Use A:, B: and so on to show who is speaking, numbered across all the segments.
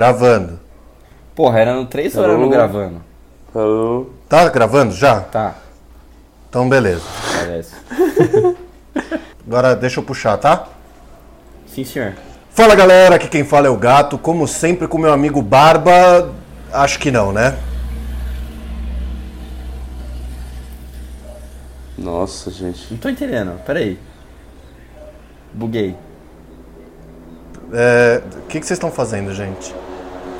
A: Gravando.
B: Porra, era no 3 ou era no gravando?
C: Alô?
A: Tá gravando já?
B: Tá,
A: Então beleza.
B: parece.
A: Agora deixa eu puxar, tá?
B: Sim, senhor.
A: Fala galera, aqui quem fala é o Gato, como sempre com meu amigo Barba. Acho que não, né?
C: Nossa, gente.
B: Não tô entendendo, peraí. Buguei.
A: É, O que, que vocês estão fazendo, gente?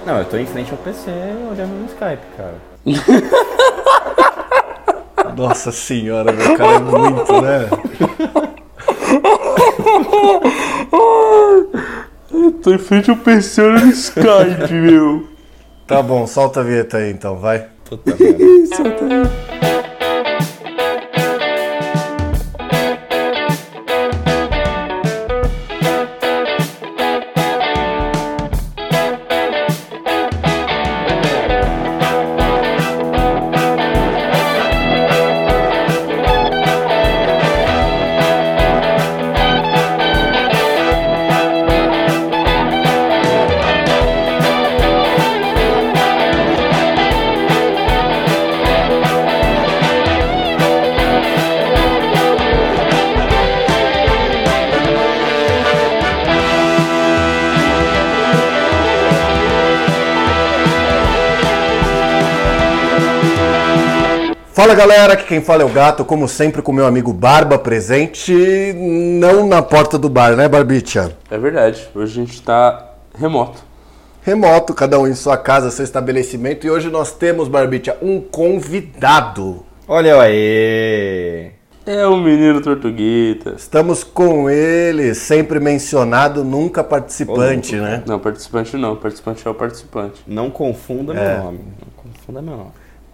B: Não, eu tô em frente ao PC olhando no Skype, cara.
A: Nossa senhora, meu cara é muito, né?
C: Eu tô em frente ao PC no Skype, meu.
A: Tá bom, solta a vinheta aí então, vai.
B: Puta merda.
A: Fala galera, aqui quem fala é o Gato, como sempre com meu amigo Barba presente, não na porta do bar, né, Barbicha?
C: É verdade, hoje a gente tá remoto.
A: Remoto, cada um em sua casa, seu estabelecimento, e hoje nós temos, Barbicha, um convidado.
B: Olha aí.
C: É o menino Tortuguita.
A: Estamos com ele, sempre mencionado, nunca participante,
B: Ô,
A: né?
C: Não, participante não, participante é o participante.
B: Não confunda
A: É.
B: meu nome. Não confunda meu nome.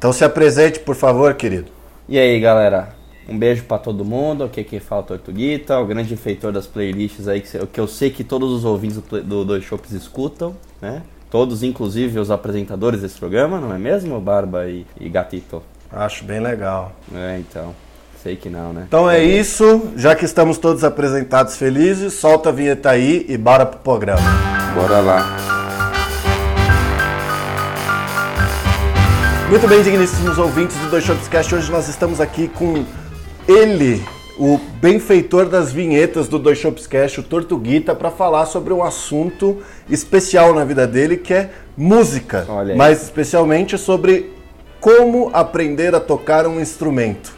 A: Então se apresente, por favor, querido.
B: E aí, galera? Um beijo pra todo mundo. Aqui é quem fala é Tortuguita, o grande feitor das playlists aí, que, que eu sei que todos os ouvintes do, Dois Shops escutam, né? Todos, inclusive os apresentadores desse programa, não é mesmo? Barba e, e Gatito.
A: Acho bem legal.
B: É, então. Sei que não, né?
A: Então é isso, já que estamos todos apresentados felizes, solta a vinheta aí e bora pro programa.
C: Bora lá.
A: Muito bem, digníssimos ouvintes do Dois Shops Cast, hoje nós estamos aqui com ele, o benfeitor das vinhetas do Dois Shops Cast, o Tortuguita, para falar sobre um assunto especial na vida dele, que é música. Mais especialmente sobre como aprender a tocar um instrumento.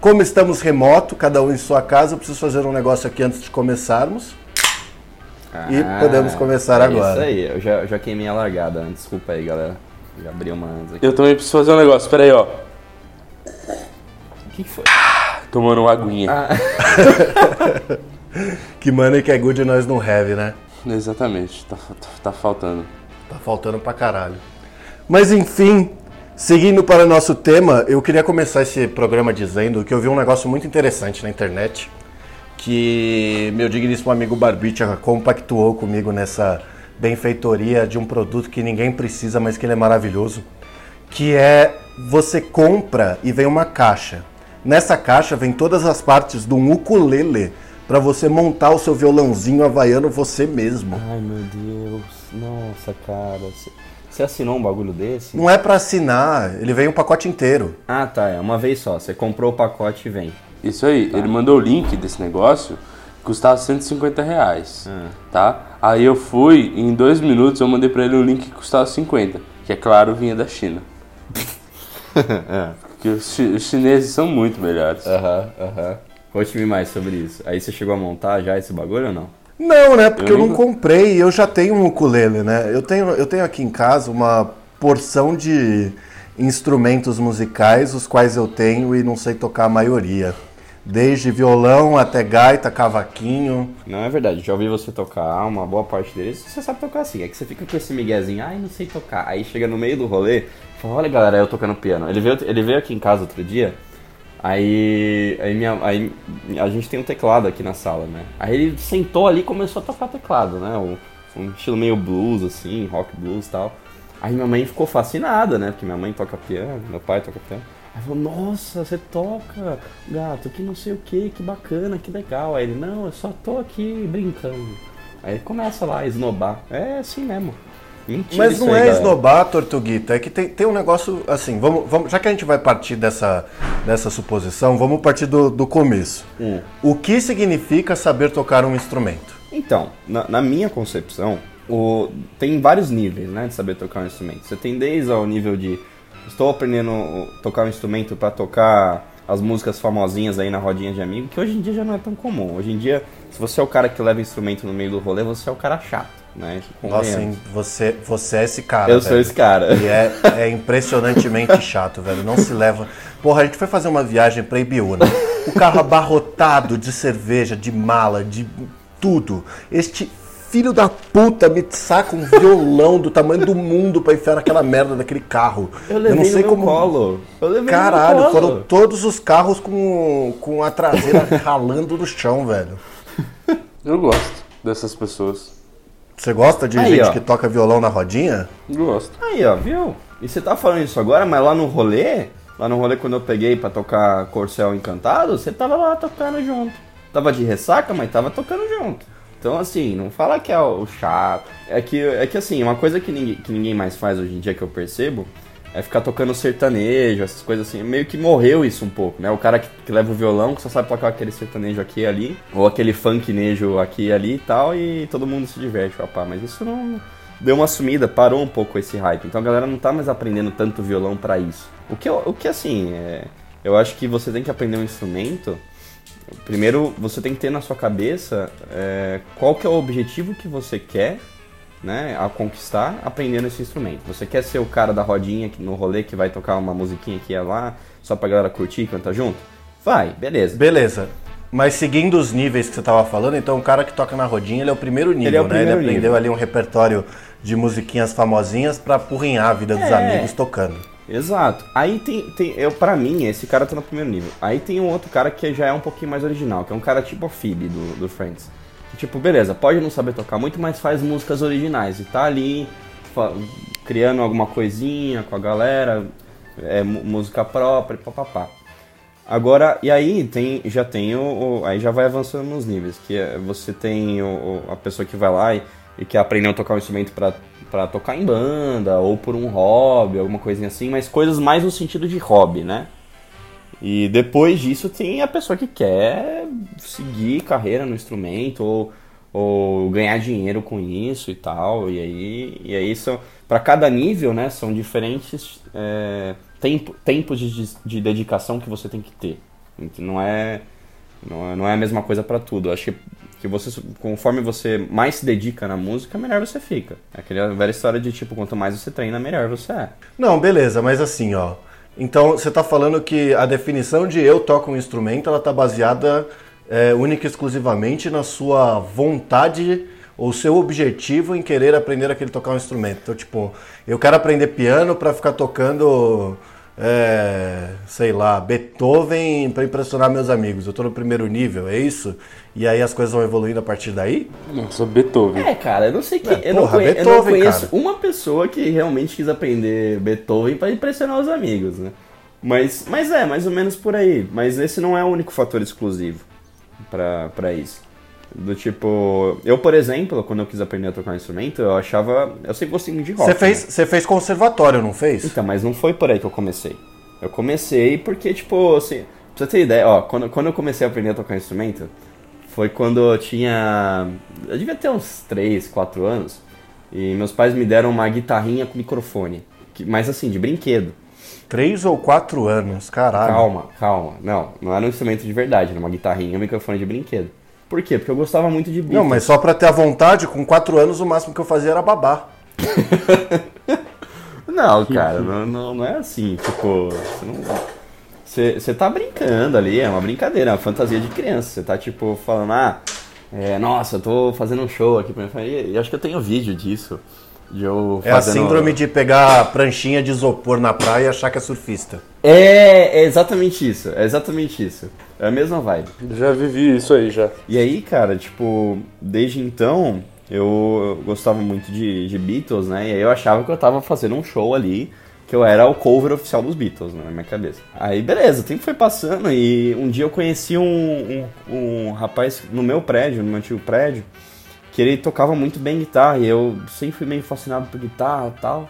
A: Como estamos remoto, cada um em sua casa, eu preciso fazer um negócio aqui antes de começarmos. E podemos começar
B: é
A: agora.
B: Isso aí, eu já, eu já queimei a largada. Desculpa aí, galera. Já abri uma antes aqui.
C: Eu também preciso fazer um negócio, pera aí, ó.
B: O que, que foi?
C: Tomando uma aguinha.
B: Ah,
A: Que money que é good nós não have, né?
C: Exatamente, tá, tá, tá faltando.
A: Tá faltando pra caralho. Mas enfim, seguindo para o nosso tema, eu queria começar esse programa dizendo que eu vi um negócio muito interessante na internet, que meu digníssimo amigo Barbicha compactuou comigo nessa benfeitoria de um produto que ninguém precisa, mas que ele é maravilhoso, que é você compra e vem uma caixa. Nessa caixa vem todas as partes de um ukulele para você montar o seu violãozinho havaiano você mesmo.
B: Ai, meu Deus. Nossa, cara. Você- assinou um bagulho desse?
A: Não é pra assinar, ele vem um pacote inteiro.
B: Ah, tá. É uma vez só. Você comprou o pacote e vem.
C: Isso aí, ele mandou o link desse negócio, custava 150 reais,
B: Ah.
C: tá? Aí eu fui, em dois minutos eu mandei pra ele um link que custava 50, que é claro, vinha da China. Porque os, chi- os chineses são muito melhores.
B: Aham, aham. Conte-me mais sobre isso. Aí você chegou a montar já esse bagulho ou não?
A: Não, né? Porque eu,
C: Eu
A: não comprei e eu já tenho um ukulele, né? Eu tenho, eu tenho aqui em casa uma porção de instrumentos musicais, os quais eu tenho e não sei tocar a maioria. Desde violão até gaita, cavaquinho.
B: Não é verdade. Já ouvi você tocar uma boa parte deles. Você sabe tocar assim. É que você fica com esse miguezinho. Ai, não sei tocar. Aí chega no meio do rolê. Fala, olha galera, eu tocando piano. Ele veio, ele veio aqui em casa outro dia. Aí, aí, minha, aí a gente tem um teclado aqui na sala, né? Aí ele sentou ali e começou a tocar teclado, né? Um, um estilo meio blues, assim, rock blues e tal. Aí minha mãe ficou fascinada, né? Porque minha mãe toca piano, meu pai toca piano. Aí falou, nossa, você toca, gato, que não sei o que, que bacana, que legal. Aí ele, não, eu só tô aqui brincando. Aí ele começa lá a esnobar. É assim mesmo. Mentira
A: Mas não
B: aí,
A: é
B: galera.
A: esnobar, Tortuguita. É que tem, tem um negócio assim. Vamos, vamos, já que a gente vai partir dessa, dessa suposição, vamos partir do, do começo.
B: Hum.
A: O que significa saber tocar um instrumento?
B: Então, na, na minha concepção, o, tem vários níveis, né, de saber tocar um instrumento. Você tem desde o nível de estou aprendendo a tocar um instrumento para tocar as músicas famosinhas aí na rodinha de amigo, que hoje em dia já não é tão comum. Hoje em dia, se você é o cara que leva instrumento no meio do rolê, você é o cara chato, né?
A: Nossa, você, você é esse cara.
B: Eu sou
A: velho.
B: esse cara.
A: E é, é impressionantemente chato, velho. Não se leva. Porra, a gente foi fazer uma viagem pra Ibiúna. O carro abarrotado de cerveja, de mala, de tudo. Este filho da puta me saca um violão do tamanho do mundo pra enfiar naquela merda daquele carro.
B: Eu levei
A: não sei como.
B: colo. Eu levei
A: Caralho,
B: colo.
A: foram todos os carros com, com a traseira ralando no chão, velho.
C: Eu gosto dessas pessoas.
A: Você gosta de
B: Aí,
A: gente
B: ó.
A: que toca violão na rodinha?
C: Gosto.
B: Aí, ó, viu? E você tá falando isso agora, mas lá no rolê, lá no rolê quando eu peguei pra tocar Corcel Encantado, você tava lá tocando junto. Tava de ressaca, mas tava tocando junto. Então, assim, não fala que é o chato. É que, é que assim, uma coisa que ninguém, que ninguém mais faz hoje em dia que eu percebo é ficar tocando sertanejo, essas coisas assim. Meio que morreu isso um pouco, né? O cara que, que leva o violão, que só sabe tocar aquele sertanejo aqui e ali, ou aquele funknejo aqui e ali e tal, e todo mundo se diverte, papá. Mas isso não deu uma sumida, parou um pouco esse hype. Então a galera não tá mais aprendendo tanto violão pra isso. O que, o que assim, é, eu acho que você tem que aprender um instrumento. Primeiro, você tem que ter na sua cabeça é, qual que é o objetivo que você quer né, a conquistar aprendendo esse instrumento. Você quer ser o cara da rodinha no rolê que vai tocar uma musiquinha aqui e lá, só pra galera curtir e cantar junto? Vai, beleza.
A: Beleza. Mas seguindo os níveis que você tava falando, então o cara que toca na rodinha, ele é o primeiro nível,
B: Ele é o
A: né?
B: primeiro
A: ele aprendeu
B: nível.
A: ali um repertório de musiquinhas famosinhas pra apurrinhar a vida dos
B: É.
A: amigos tocando.
B: Exato. Aí tem, tem eu para mim, esse cara tá no primeiro nível. Aí tem um outro cara que já é um pouquinho mais original, que é um cara tipo a Phoebe do, do Friends. Que, tipo, beleza, pode não saber tocar muito, mas faz músicas originais e tá ali criando alguma coisinha com a galera, é, música própria, papapá. Agora, e aí tem, já tem o, o- Aí já vai avançando nos níveis, que é, você tem o- a pessoa que vai lá e, e quer aprender a tocar um instrumento pra, pra tocar em banda, ou por um hobby, alguma coisinha assim, mas coisas mais no sentido de hobby, né? E depois disso tem a pessoa que quer seguir carreira no instrumento ou, ou ganhar dinheiro com isso e tal. E aí, e aí são para cada nível, né? São diferentes é, tempo, tempos de, de dedicação que você tem que ter. Não é não é, não é a mesma coisa para tudo. Acho que, que você conforme você mais se dedica na música, melhor você fica. É aquela velha história de tipo quanto mais você treina, melhor você é.
A: Não, beleza, mas assim, ó. Então você tá falando que a definição de eu toco um instrumento, ela tá baseada é, única e exclusivamente na sua vontade ou seu objetivo em querer aprender aquele tocar um instrumento. Então, tipo, eu quero aprender piano pra ficar tocando, é, sei lá, Beethoven pra impressionar meus amigos. Eu tô no primeiro nível, é isso? E aí as coisas vão evoluindo a partir daí?
C: Nossa, Beethoven.
B: É, cara, eu não sei que.
A: É,
B: eu, não
A: porra,
B: conhe- eu não conheço
A: cara.
B: uma pessoa que realmente quis aprender Beethoven pra impressionar os amigos, né? Mas, mas é, mais ou menos por aí. Mas esse não é o único fator exclusivo pra, pra isso. Do tipo, eu, por exemplo, quando eu quis aprender a tocar um instrumento, eu achava. Eu sempre gostei muito de rock.
A: Você fez,
B: né?
A: você fez conservatório, não fez?
B: Então, mas não foi por aí que eu comecei. Eu comecei porque, tipo, assim, pra você ter ideia, ó, quando, quando eu comecei a aprender a tocar instrumento, foi quando eu tinha. Eu devia ter uns 3, 4 anos, e meus pais me deram uma guitarrinha com microfone. que- Mas assim, de brinquedo.
A: Três ou quatro anos, caralho.
B: Calma, calma. Não, não era um instrumento de verdade, era uma guitarrinha e um microfone de brinquedo. Por quê? Porque eu gostava muito de Beatles.
A: Não, mas só pra ter a vontade, com quatro anos o máximo que eu fazia era babar.
B: Não, cara, não, não, não é assim, tipo, você não. Você, tá brincando ali, é uma brincadeira, é uma fantasia de criança. Você tá, tipo, falando, ah, é, nossa, eu tô fazendo um show aqui pra mim. E, e acho que eu tenho vídeo disso. De eu
A: É a síndrome de pegar a pranchinha de isopor na praia e achar que é surfista.
B: É, é exatamente isso, é exatamente isso. É a mesma vibe.
C: Já vivi isso aí já.
B: E aí, cara, tipo, desde então eu gostava muito de, de Beatles, né? E aí eu achava que eu tava fazendo um show ali, que eu era o cover oficial dos Beatles, né, na minha cabeça. Aí, beleza, o tempo foi passando e um dia eu conheci um, um, um rapaz no meu prédio, no meu antigo prédio, que ele tocava muito bem guitarra e eu sempre fui meio fascinado por guitarra e tal.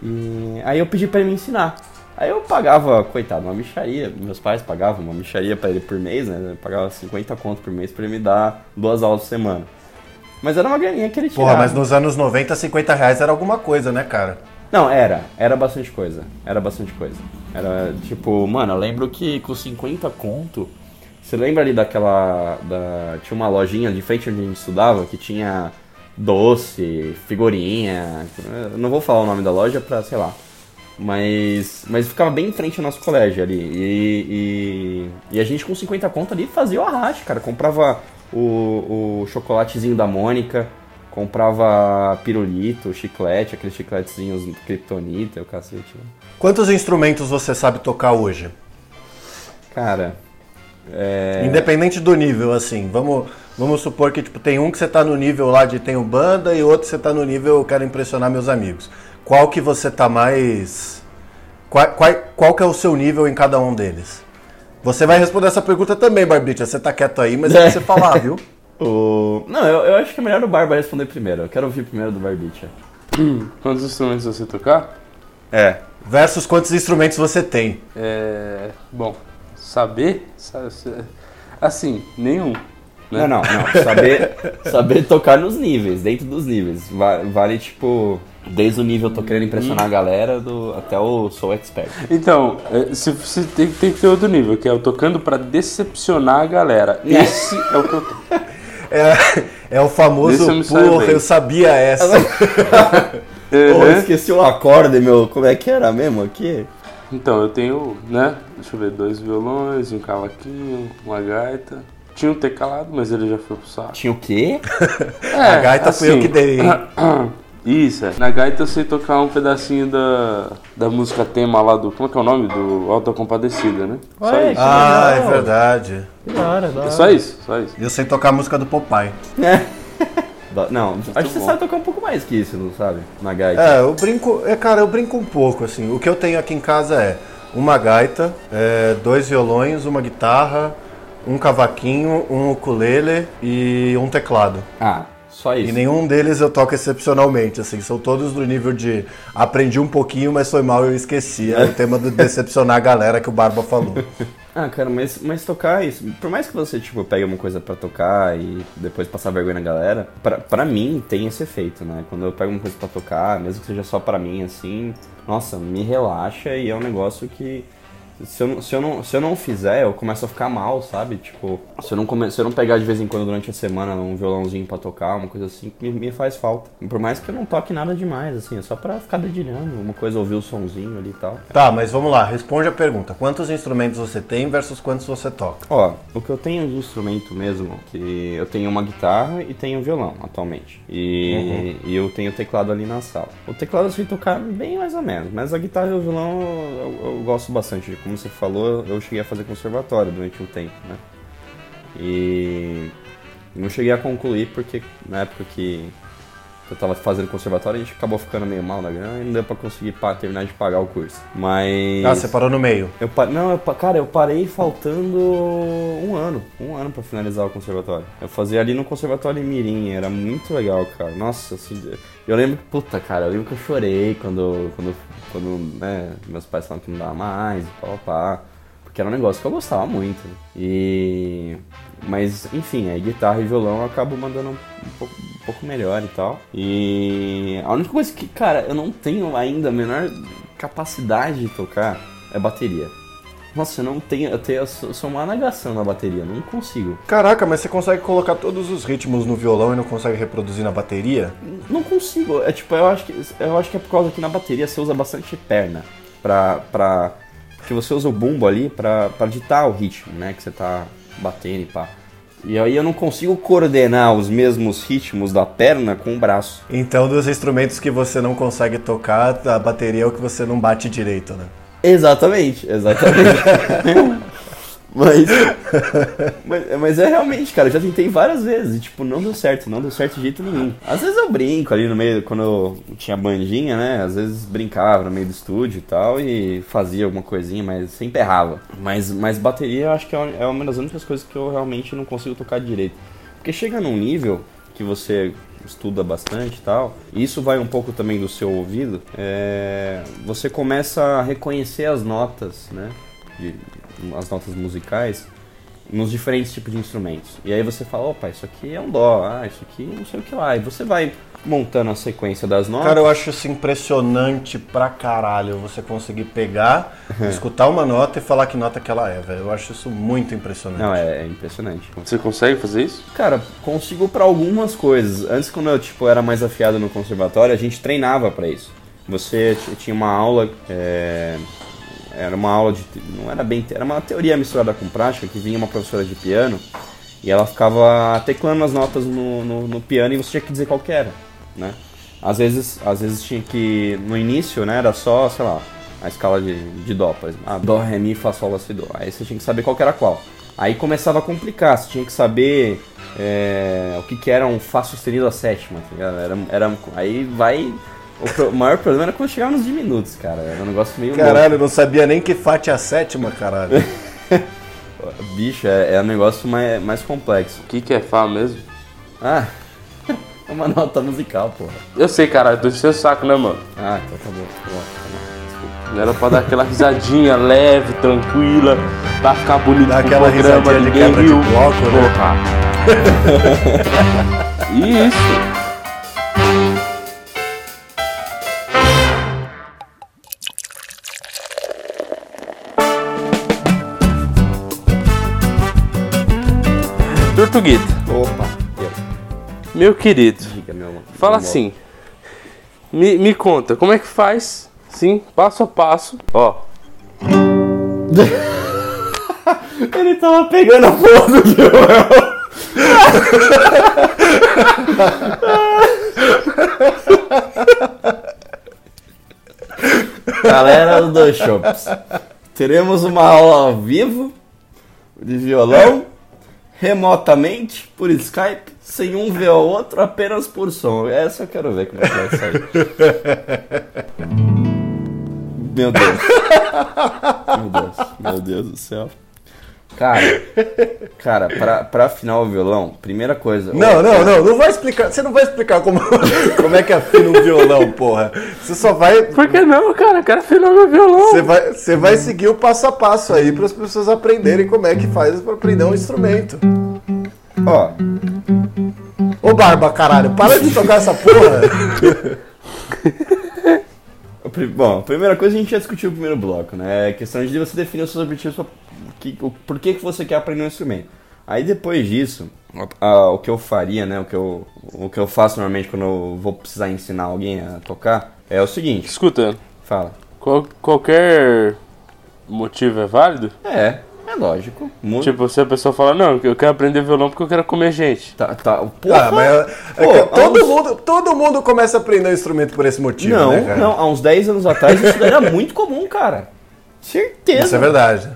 B: E aí eu pedi pra ele me ensinar. Aí eu pagava, coitado, uma micharia. Meus pais pagavam uma micharia pra ele por mês, né? Eu pagava 50 conto por mês pra ele me dar duas aulas por semana. Mas era uma graninha que ele tinha.
A: Porra, mas nos anos 90, 50 reais era alguma coisa, né, cara?
B: Não, era. Era bastante coisa. Era bastante coisa. Era tipo, mano, eu lembro que com 50 conto. Você lembra ali daquela. Da, tinha uma lojinha de frente onde a gente estudava que tinha doce, figurinha. Não vou falar o nome da loja pra, sei lá. Mas, mas ficava bem em frente ao nosso colégio ali. E, e, e a gente com 50 conto ali fazia o arraste, cara. Comprava o, o chocolatezinho da Mônica, comprava pirulito, chiclete, aqueles chicletezinhos kryptonita, o cacete. né?
A: Quantos instrumentos você sabe tocar hoje?
B: Cara, é...
A: Independente do nível, assim. Vamos, vamos supor que tipo, tem um que você tá no nível lá de tenho banda e outro que você tá no nível eu quero impressionar meus amigos. Qual que você tá mais. Qual, qual, qual que é o seu nível em cada um deles? Você vai responder essa pergunta também, Barbicha. Você tá quieto aí, mas é pra você falar, viu?
B: O... Não, eu, eu acho que é melhor o Barba responder primeiro. Eu quero ouvir primeiro do Barbicha.
C: Quantos instrumentos você tocar?
B: É.
A: Versus quantos instrumentos você tem.
C: É. Bom, saber. sa- sa- Assim, nenhum.
B: Não,
C: Né?
B: não, não. Saber, saber tocar nos níveis, dentro dos níveis. Va- Vale, tipo, desde o nível tô querendo impressionar a galera do, até o sou expert.
C: Então, é, se, se tem, tem que ter outro nível, que é o tocando pra decepcionar a galera.
B: É.
C: Esse é o que eu tô.
A: É, é o famoso,
C: eu
A: porra,
C: bem."
A: eu sabia essa.
B: Eu
C: Uhum.
B: esqueci o acorde, meu. Como é que era mesmo aqui?
C: Então, eu tenho, né? Deixa eu ver, dois violões, um cavaquinho, uma gaita. Tinha um teclado, mas ele já foi pro saco.
B: Tinha o quê?
C: É,
A: A gaita fui eu que dei?
C: Isso, é. Na gaita eu sei tocar um pedacinho da, da música tema lá do. Como é que é o nome? Do Alta Compadecida, né? Só
B: Ué,
C: isso.
A: Ah, é verdade.
B: Da hora, da
C: É
B: hora.
C: só isso, só isso.
A: Eu sei tocar a música do Popeye.
B: Da- Não, acho que você
C: bom.
B: sabe tocar um pouco mais que isso, não sabe? Na gaita.
A: É, eu brinco. É, cara, eu brinco um pouco, assim. O que eu tenho aqui em casa é uma gaita, é, dois violões, uma guitarra, um cavaquinho, um ukulele e um teclado.
B: Ah, só isso.
A: E nenhum deles eu toco excepcionalmente, assim, são todos do nível de aprendi um pouquinho, mas foi mal eu esqueci. É o tema do decepcionar a galera que o Barba falou.
B: Ah, cara, mas, mas tocar isso, por mais que você, tipo, pegue uma coisa pra tocar e depois passar vergonha na galera, pra, pra mim tem esse efeito, né? Quando eu pego uma coisa pra tocar, mesmo que seja só pra mim, assim, nossa, me relaxa e é um negócio que se eu, não- se, eu não, se eu não fizer, eu começo a ficar mal, sabe? Tipo, se eu não, come, se eu não pegar de vez em quando durante a semana um violãozinho pra tocar, uma coisa assim, me, me faz falta. Por mais que eu não toque nada demais, assim, é só pra ficar dedilhando, uma coisa, ouvir o sonzinho ali e tal.
A: Tá, mas vamos lá, responde a pergunta. Quantos instrumentos você tem versus quantos você toca?
B: Ó, o que eu tenho de instrumento mesmo, que eu tenho uma guitarra e tenho um violão atualmente. E, e eu tenho teclado ali na sala. O teclado eu sei tocar bem mais ou menos, mas a guitarra e o violão eu, eu gosto bastante. Como você falou, eu cheguei a fazer conservatório durante um tempo, né? E não cheguei a concluir porque na época que eu tava fazendo conservatório a gente acabou ficando meio mal na grana e não deu pra conseguir pa- terminar de pagar o curso. Mas.
A: Ah, você parou no meio.
B: Eu Não, eu cara, eu parei faltando um ano. Um ano pra finalizar o conservatório. Eu fazia ali no conservatório em Mirim, era muito legal, cara. Nossa, assim, eu lembro que, puta, cara, eu lembro que eu chorei quando, quando, quando né, meus pais falaram que não dava mais, pá, pá. Porque era um negócio que eu gostava muito. E. Mas, enfim, aí guitarra e violão eu acabo mandando um pouco, pouco melhor e tal. E. A única coisa que, cara, eu não tenho ainda a menor capacidade de tocar é bateria. Nossa, eu não tenho. Eu, tenho, eu sou uma negação na bateria, não consigo.
A: Caraca, mas você consegue colocar todos os ritmos no violão e não consegue reproduzir na bateria?
B: Não consigo. É tipo, eu acho que, eu acho que é por causa que na bateria você usa bastante perna. Pra. pra que você usa o bumbo ali pra, pra ditar o ritmo, né? Que você tá batendo e pá. E aí eu não consigo coordenar os mesmos ritmos da perna com o braço.
A: Então, dos instrumentos que você não consegue tocar, a bateria é o que você não bate direito, né?
B: Exatamente, exatamente. mas, mas, mas é realmente, cara, eu já tentei várias vezes e, tipo, não deu certo, não deu certo de jeito nenhum. Às vezes eu brinco ali no meio, quando eu tinha bandinha, né? Às vezes brincava no meio do estúdio e tal e fazia alguma coisinha, mas sempre errava. Mas, mas bateria eu acho que é uma- é uma das únicas coisas que eu realmente não consigo tocar direito. Porque chega num nível que você estuda bastante e tal, e isso vai um pouco também do seu ouvido, é, você começa a reconhecer as notas, né? de- as notas musicais nos diferentes tipos de instrumentos. E aí você fala, opa, isso aqui é um dó, ah, isso aqui não sei o que lá. E você vai montando a sequência das notas.
A: Cara, eu acho isso impressionante pra caralho. Você conseguir pegar, escutar uma nota e falar que nota que ela é, velho. Eu acho isso muito impressionante.
B: Não, é, é impressionante.
C: Você consegue fazer isso?
B: Cara, consigo pra algumas coisas. Antes, quando eu tipo, era mais afiado no conservatório, a gente treinava pra isso. Você tinha uma aula, é, era uma aula de, não era bem, era uma teoria misturada com prática, que vinha uma professora de piano e ela ficava teclando as notas no, no, no piano e você tinha que dizer qual que era, né? Às vezes, às vezes tinha que, no início, né, era só, sei lá, a escala de, de dó, por exemplo. Ah, dó, ré, mi, fá, sol, lá, si, dó. Aí você tinha que saber qual que era qual. Aí começava a complicar, você tinha que saber é, o que, que era um Fá sustenido a sétima, tá ligado? Era, era, aí vai. O, pro- o maior problema era quando chegava nos diminutos, cara. Era um negócio meio
A: Caralho, eu não sabia nem que Fat é a sétima, caralho.
B: louco. Bicho, é, é um negócio mais, mais complexo.
C: O que, que é Fá mesmo?
B: Ah, é uma nota musical, porra.
C: Eu sei, caralho, tô enchendo o saco, né, mano?
B: Ah, então tá bom. Tá bom, tá.
C: Era pra dar aquela risadinha leve, tranquila, pra ficar bonito
A: Dá aquela
C: programa,
A: risadinha de quebra de
C: riu.
A: bloco, né?
C: Porra. Isso. Tortuguita,
B: Opa, eu.
C: meu querido,
B: Diga, meu
C: fala
B: meu-
C: assim. Me, me conta, como é que faz? Sim, passo a passo. Ó,
B: Ele tava pegando a porra do Joel. Galera do Dois Shops, teremos uma aula ao vivo de violão, remotamente, por Skype, sem um ver o outro, apenas por som. Essa eu quero ver como é que vai sair. Meu Deus. Meu Deus, meu Deus do céu. Cara, cara, pra, pra afinar o violão, primeira coisa.
A: Não, não, não, não vai explicar. Você não vai explicar como, como é que afina um violão, porra. Você só vai.
C: por que não, cara? Eu quero afinar meu violão.
A: Você vai, você vai seguir o passo a passo aí para as pessoas aprenderem como é que faz para aprender um instrumento.
B: Ó,
A: Ô Barba, caralho, para de tocar essa porra.
B: bom, a primeira coisa a gente já discutiu no primeiro bloco, né? É questão de você definir os seus objetivos, pra- que, o, por que, que você quer aprender um instrumento. Aí depois disso, o que eu faria, né? O que eu, o que eu faço normalmente quando eu vou precisar ensinar alguém a tocar é o seguinte:
C: Escuta,
B: fala.
C: qual- qualquer motivo é válido?
B: É, é lógico. Mu-
C: Tipo, se a pessoa fala, não, eu quero aprender violão porque eu quero comer gente.
B: tá, tá, porra,
A: Ah, mas é- é
B: Pô,
A: todo,
B: uns-
A: mundo, todo mundo começa a aprender um instrumento por esse motivo,
B: Não,
A: né, cara?
B: não, há uns 10 anos atrás isso era muito comum, cara. Certeza.
A: Isso é verdade.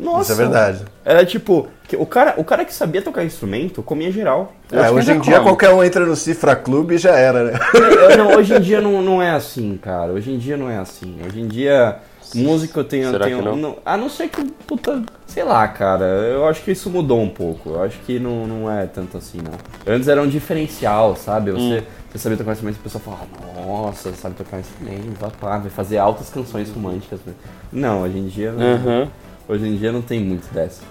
B: Nossa.
A: Isso é verdade.
B: Era tipo, o cara, o cara que sabia tocar instrumento comia geral. Eu
A: É, hoje em dia
B: come.
A: qualquer um entra no Cifra Clube e já era, né?
B: Eu- não, hoje em dia não, não é assim, cara. Hoje em dia não é assim. Hoje em dia, música eu tenho.
C: Será
B: tenho
C: que não?
B: a não ser que, puta, sei lá, cara. Eu acho que isso mudou um pouco. Eu acho que não, não é tanto assim, não. Antes era um diferencial, sabe? Você, você sabia tocar instrumento e a pessoa falava, nossa, sabe tocar instrumento, vai, pá, vai fazer altas canções românticas. Não, hoje em dia. não-
C: Uhum.
B: Hoje em dia não tem muito dessa.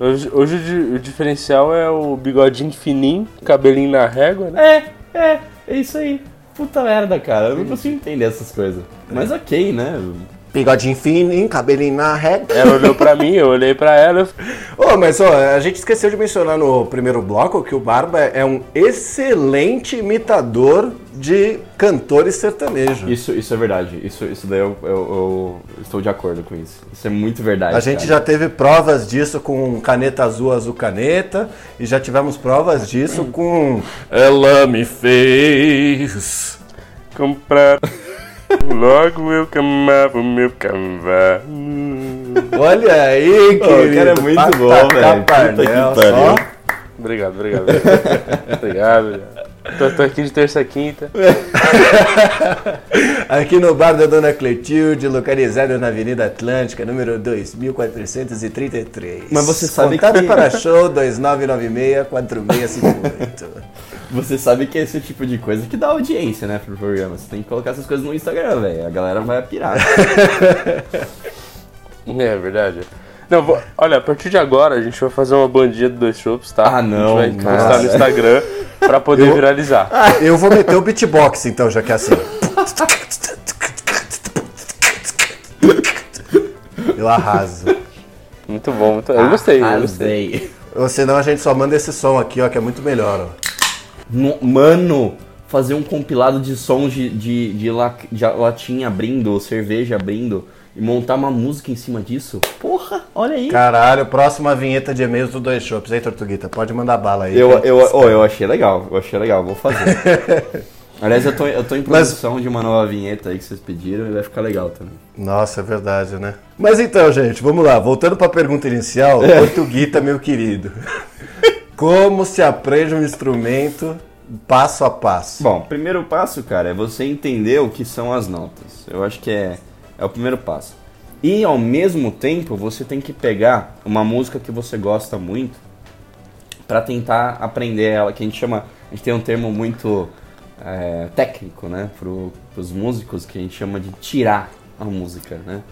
C: Hoje, hoje o, di- o diferencial é o bigodinho fininho, cabelinho na régua, né?
B: É, é, é isso aí. Puta merda, cara. Eu não consigo entender essas coisas. Mas ok, né?
A: Bigodinho fininho, cabelinho na régua.
C: Ela olhou pra mim, eu olhei pra ela.
A: Ô, mas ó, a gente esqueceu de mencionar no primeiro bloco que o Barba é um excelente imitador de cantores sertanejos.
B: Isso, isso é verdade. Isso, isso daí eu, eu- eu estou de acordo com isso. Isso é muito verdade.
A: A gente
B: cara.
A: já teve provas disso com caneta azul, azul caneta, e já tivemos provas disso com Ela me fez.
C: comprar. Logo eu camava o meu cavalo.
A: Olha aí,
B: o cara é muito bom, velho. Puta
A: painel,
B: que pariu.
A: só.
C: Obrigado, obrigado. obrigado, obrigado. Tô, tô aqui de terça a quinta.
A: Aqui no bar da Dona Cletilde, localizado na Avenida Atlântica, número 2433.
B: Mas você sabe
A: Contato
B: que-
A: para show 2996-4658.
B: Você sabe que é esse tipo de coisa que dá audiência, né, pro programa. Você tem que colocar essas coisas no Instagram, velho. A galera vai pirar.
C: É verdade. Não, vou- olha, a partir de agora a gente vai fazer uma bandinha de dois chopps, tá?
B: Ah, não,
C: A gente vai postar no Instagram pra poder
A: Eu-
C: viralizar.
A: Eu vou meter o beatbox então, já que é assim. Eu arraso.
C: Muito bom, muito... eu gostei, eu gostei.
B: Arrasei.
A: Ou senão a gente só manda esse som aqui, ó, que é muito melhor, ó.
B: No- Mano, fazer um compilado de sons de, de, de, la- de latinha abrindo, cerveja abrindo, e montar uma música em cima disso? Porra, olha aí.
A: Caralho, próxima vinheta de e-mails do Dois Shops. Aí, Tortuguita, pode mandar bala aí.
B: Eu, eu, oh, eu achei legal, eu achei legal, vou fazer. Aliás, eu tô, eu tô em
A: Mas-
B: produção de uma nova vinheta aí que vocês pediram e vai ficar legal também.
A: Nossa, é verdade, né? Mas então, gente, vamos lá. Voltando para a pergunta inicial, Portuguita, meu querido. Como se aprende um instrumento passo a passo?
B: Bom, primeiro passo, cara, é você entender o que são as notas. Eu acho que é, é o primeiro passo. E ao mesmo tempo, você tem que pegar uma música que você gosta muito pra tentar aprender ela, que a gente chama, a gente tem um termo muito é, técnico, né, pro, pros músicos que a gente chama de tirar a música, né?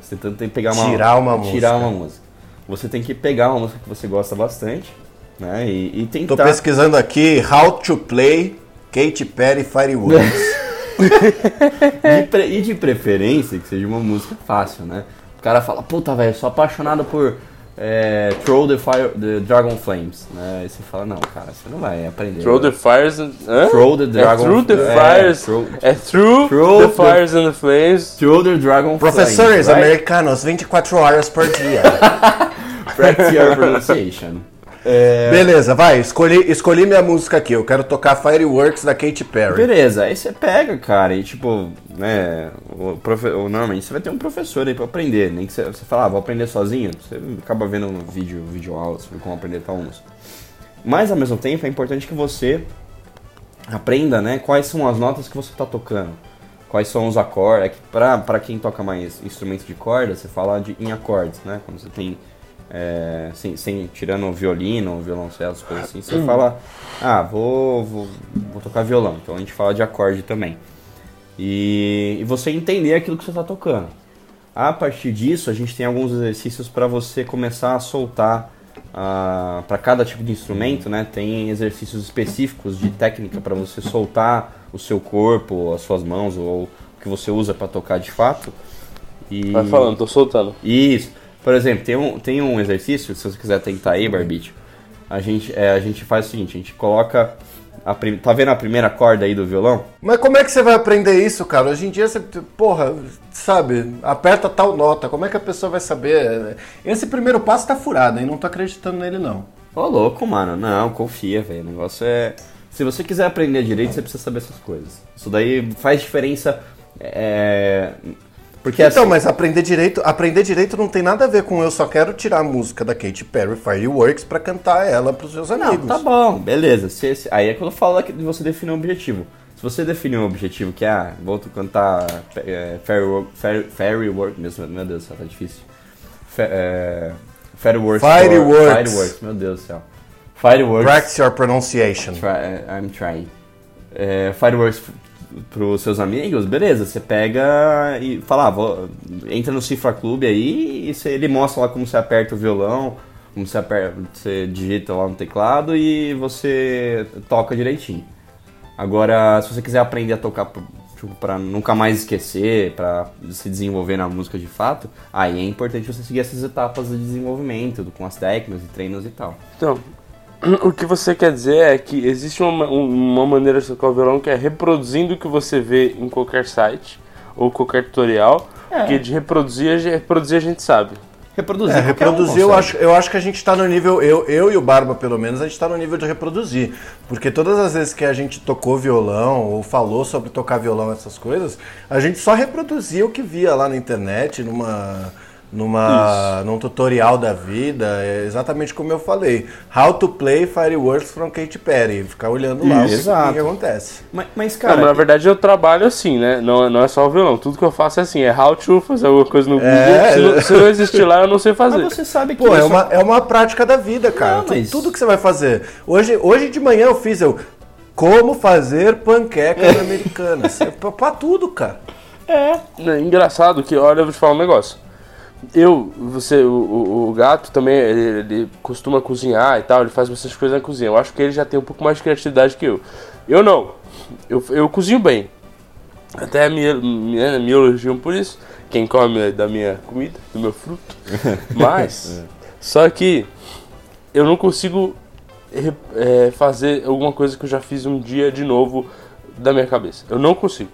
B: Você tem que pegar uma
A: Tirar uma
B: tirar
A: música.
B: uma música. Você tem que pegar uma música que você gosta bastante, né, e, e
A: Tô
B: tentar
A: pesquisando aqui How to Play Katy Perry Fireworks.
B: De pre- e de preferência que seja uma música fácil, né? O cara fala, puta, velho, sou apaixonado por é, Throw the, Fire, the Dragon Flames, né? Aí você fala, não, cara, você não vai aprender.
C: Throw the fires and... Hã?
B: Throw the Dragon
C: é through the
B: é,
C: fires.
B: throw-
C: É through,
B: Through
C: the
B: the-
C: fires and the flames.
B: Throw the Dragon
A: Professores
B: Flames, right?
A: americanos, 24 horas por dia.
B: Practice your pronunciation. É,
A: Beleza, vai, escolhi, escolhi minha música aqui. Eu quero tocar Fireworks da Katy Perry.
B: Beleza, aí você pega, cara, e tipo, né, o profe... normalmente você vai ter um professor aí pra aprender, nem que você, você fala, ah, vou aprender sozinho, você acaba vendo um vídeo, vídeo aula sobre como aprender tal música. Mas ao mesmo tempo é importante que você aprenda, né, quais são as notas que você tá tocando, quais são os acordes, é que pra, pra quem toca mais instrumentos de corda, você fala de, em acordes, né, quando você tem, é, sem, sem, tirando o violino, o violoncelo, as coisas assim, você fala, ah, vou, vou, vou tocar violão, então a gente fala de acorde também. E, e você entender aquilo que você está tocando. A partir disso, a gente tem alguns exercícios para você começar a soltar para cada tipo de instrumento, né? Tem exercícios específicos de técnica para você soltar o seu corpo, as suas mãos ou o que você usa para tocar de fato. E
C: Vai falando, tô soltando.
B: isso. Por exemplo, tem um, tem um exercício, se você quiser tentar aí, Barbite, a gente, é, a gente faz o seguinte, a gente coloca. Prim- tá vendo a primeira corda aí do violão?
A: Mas como é que você vai aprender isso, cara? Hoje em dia você, porra, sabe, aperta tal nota. Como é que a pessoa vai saber? Esse primeiro passo tá furado, hein? Não tô acreditando nele, não.
B: Ô, louco, mano. Não, confia, velho. O negócio é. Se você quiser aprender direito, você precisa saber essas coisas. Isso daí faz diferença. É. Porque
A: Então,
B: assim.
A: mas aprender direito, aprender direito não tem nada a ver com eu só quero tirar a música da Katy Perry Fireworks pra cantar ela pros seus
B: Não,
A: amigos.
B: tá bom, beleza. Se, se- aí é quando eu falo que você definir um objetivo. Se você definir um objetivo que é, ah, vou cantar é, Work, meu, Deus do céu, tá difícil. É, Fireworks. for-
A: Fireworks.
B: Fireworks, meu Deus do céu. Fireworks.
A: Practice your pronunciation.
B: Try- I'm trying. É, fireworks pros seus amigos, beleza, você pega e fala, ah, vou, entra no Cifra Clube aí e ele mostra lá como você aperta o violão, como você aperta, você digita lá no teclado e você toca direitinho. Agora, se você quiser aprender a tocar tipo, pra nunca mais esquecer, pra se desenvolver na música de fato, aí é importante você seguir essas etapas de desenvolvimento, com as técnicas e treinos e tal.
C: Então, o que você quer dizer é que existe uma, um- uma maneira de tocar o violão que é reproduzindo o que você vê em qualquer site ou qualquer tutorial.
B: É.
C: Porque de reproduzir, a gente- reproduzir a gente sabe.
B: Reproduzir.
A: É,
B: qualquer um
A: reproduzir, eu acho, eu acho que a gente tá no nível, eu, eu e o Barba, pelo menos, a gente tá no nível de reproduzir. Porque todas as vezes que a gente tocou violão ou falou sobre tocar violão, essas coisas, a gente só reproduzia o que via lá na internet, numa. Numa, num tutorial da vida, é exatamente como eu falei. How to play Fireworks from Katy Perry. Ficar olhando lá o que,
B: Exato.
A: o que acontece.
B: Mas, mas
C: Não,
B: cara,
C: mas na verdade eu trabalho assim, né? Não, não é só o violão. Tudo que eu faço é assim, é how to fazer alguma coisa no Google.
A: É.
C: Se, não, se não existir lá, eu não sei fazer.
B: mas você sabe que
A: Pô, é
B: isso-
A: uma, é uma prática da vida, cara.
B: Não, mas-
A: Tudo que você vai fazer. Hoje, hoje de manhã eu fiz, eu como fazer panquecas americanas. É pra, pra tudo, cara.
C: É engraçado que, olha, eu vou te falar um negócio. Eu, você, o, o, o gato também, ele, ele costuma cozinhar e tal, ele faz bastante coisa na cozinha. Eu acho que ele já tem um pouco mais de criatividade que eu. Eu não. Eu, eu cozinho bem. Até me, me, me elogiam por isso. Quem come da minha comida, do meu fruto. Mas, só que eu não consigo é, fazer alguma coisa que eu já fiz um dia de novo da minha cabeça. Eu não consigo.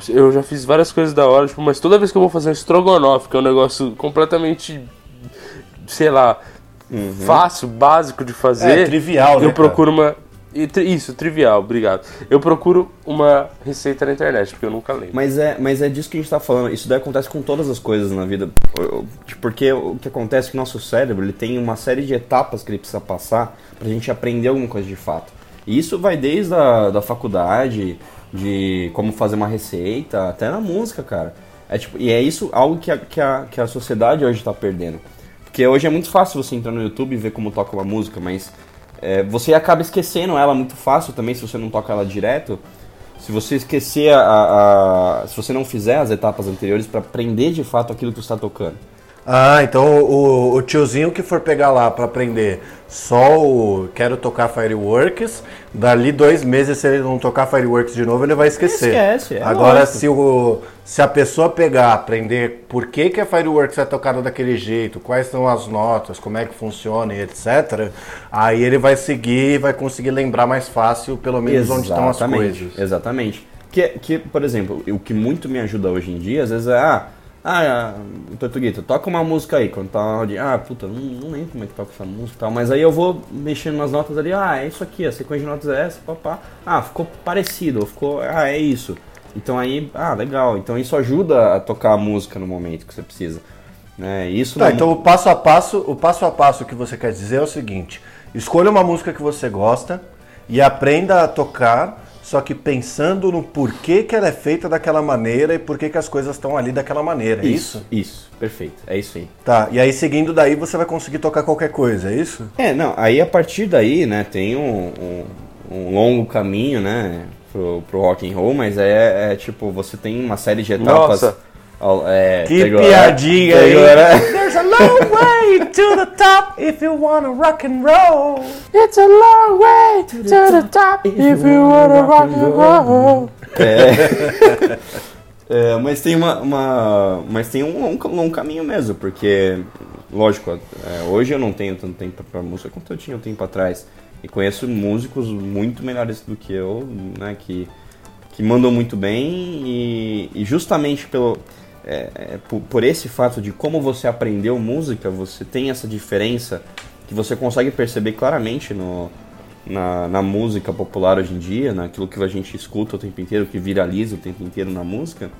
C: Tipo, eu já fiz várias coisas da hora, tipo, mas toda vez que eu vou fazer um estrogonofe, que é um negócio completamente, sei lá, fácil, básico de fazer,
A: É, trivial, né,
C: eu
A: cara?
C: procuro uma... e tri- Isso, trivial, obrigado. Eu procuro uma receita na internet, porque eu nunca lembro.
B: Mas é, mas é disso que a gente tá falando. Isso daí acontece com todas as coisas na vida. Eu- Porque o que acontece é que o nosso cérebro ele tem uma série de etapas que ele precisa passar pra gente aprender alguma coisa de fato. E isso vai desde a da faculdade, de como fazer uma receita, até na música, cara. É tipo, e é isso algo que a, que a, que a sociedade hoje tá perdendo. Porque hoje é muito fácil você entrar no YouTube e ver como toca uma música, mas é, você acaba esquecendo ela muito fácil também se você não toca ela direto. Se você esquecer a, a- se você não fizer as etapas anteriores pra aprender de fato aquilo que você está tocando.
A: Ah, então o, o tiozinho que for pegar lá pra aprender só o quero tocar Fireworks, dali dois meses, se ele não tocar Fireworks de novo, ele vai esquecer.
B: Esquece, é
A: Agora,
B: lógico.
A: se, o, se a pessoa pegar, aprender por que, que a Fireworks é tocada daquele jeito, quais são as notas, como é que funciona e etc., aí ele vai seguir e vai conseguir lembrar mais fácil, pelo menos, onde estão as coisas.
B: Exatamente. Que, que, por exemplo, o que muito me ajuda hoje em dia, às vezes é, ah, ah, Tortuguito, toca uma música aí, quando tá na rodinha, ah, puta, não, não lembro como é que toca essa música e tal, mas aí eu vou mexendo nas notas ali, ah, é isso aqui, a sequência de notas é essa, papá, ah, ficou parecido, ou ficou, ah, é isso. Então aí, ah, legal, então isso ajuda a tocar a música no momento que você precisa. Né? Isso
A: Tá,
B: não-
A: então o passo a passo, o passo a passo que você quer dizer é o seguinte: escolha uma música que você gosta e aprenda a tocar, só que pensando no porquê que ela é feita daquela maneira e porquê que as coisas estão ali daquela maneira, é isso?
B: Isso, perfeito, é isso aí.
A: Tá, e aí seguindo daí você vai conseguir tocar qualquer coisa, é isso?
B: É, não, aí a partir daí, né, tem um, um, um longo caminho, né, pro, pro rock and roll, mas é, é, tipo, você tem uma série de etapas.
C: Nossa.
B: é,
A: Que
B: pegou,
A: piadinha aí!
B: Pegou, né?
A: There's a long way to the top if you wanna rock and roll.
C: It's a long way to the top if you wanna rock and roll.
B: É, mas tem uma, uma- mas tem um longo, longo caminho mesmo, porque lógico, é, hoje eu não tenho tanto tempo pra música quanto eu tinha um tempo atrás e conheço músicos muito melhores do que eu, né, que que mandam muito bem e, e justamente pelo é, é, por, por esse fato de como você aprendeu música, você tem essa diferença que você consegue perceber claramente no, na, na música popular hoje em dia, naquilo que a gente escuta o tempo inteiro, que viraliza o tempo inteiro na música,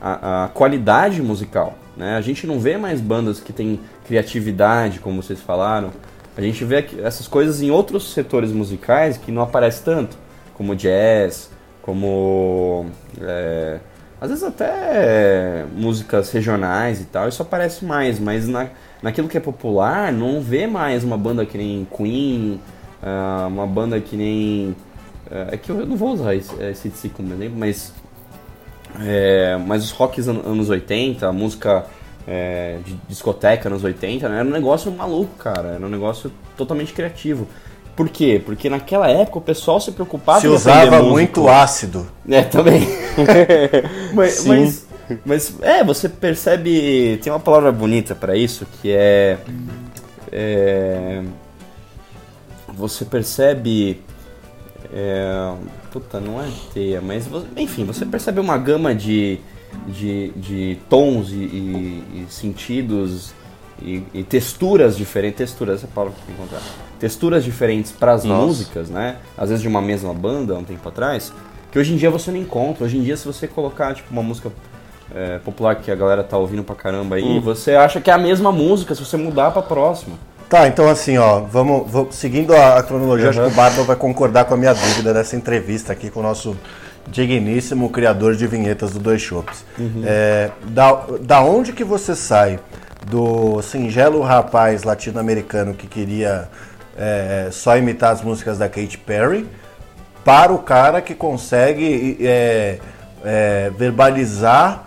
B: a, a qualidade musical. Né? A gente não vê mais bandas que têm criatividade, como vocês falaram. A gente vê essas coisas em outros setores musicais que não aparece tanto, como jazz, como é, às vezes até músicas regionais e tal. Isso aparece mais, mas na, naquilo que é popular não vê mais uma banda que nem Queen, ah, uma banda que nem é é que eu não vou usar esse, esse DC como exemplo, mas é, mas os rocks an- anos 80, a música é, de discoteca anos 80, né, era um negócio maluco, cara. Era um negócio totalmente criativo. Por quê? Porque naquela época o pessoal se preocupava
A: Se usava muito ácido.
B: É, também. mas, mas, mas, é, você percebe. Tem uma palavra bonita pra isso que é. é, você percebe. É, puta, não é teia, mas enfim, você percebe uma gama de, de, de tons e, e- e sentidos e, e texturas diferentes. Texturas, essa é a palavra que encontrar. Texturas diferentes para as músicas, né? Às vezes de uma mesma banda, há um tempo atrás, que hoje em dia você não encontra. Hoje em dia, se você colocar tipo uma música é, popular que a galera tá ouvindo pra caramba aí, você acha que é a mesma música se você mudar pra próxima.
A: Tá, então assim, ó, vamos, vamos- seguindo a, a cronologia, acho que o Barba vai concordar com a minha dúvida nessa entrevista aqui com o nosso digníssimo criador de vinhetas do Dois Shops. É, da, da onde que você sai do singelo rapaz latino-americano que queria é, só imitar as músicas da Katy Perry para o cara que consegue é, é, verbalizar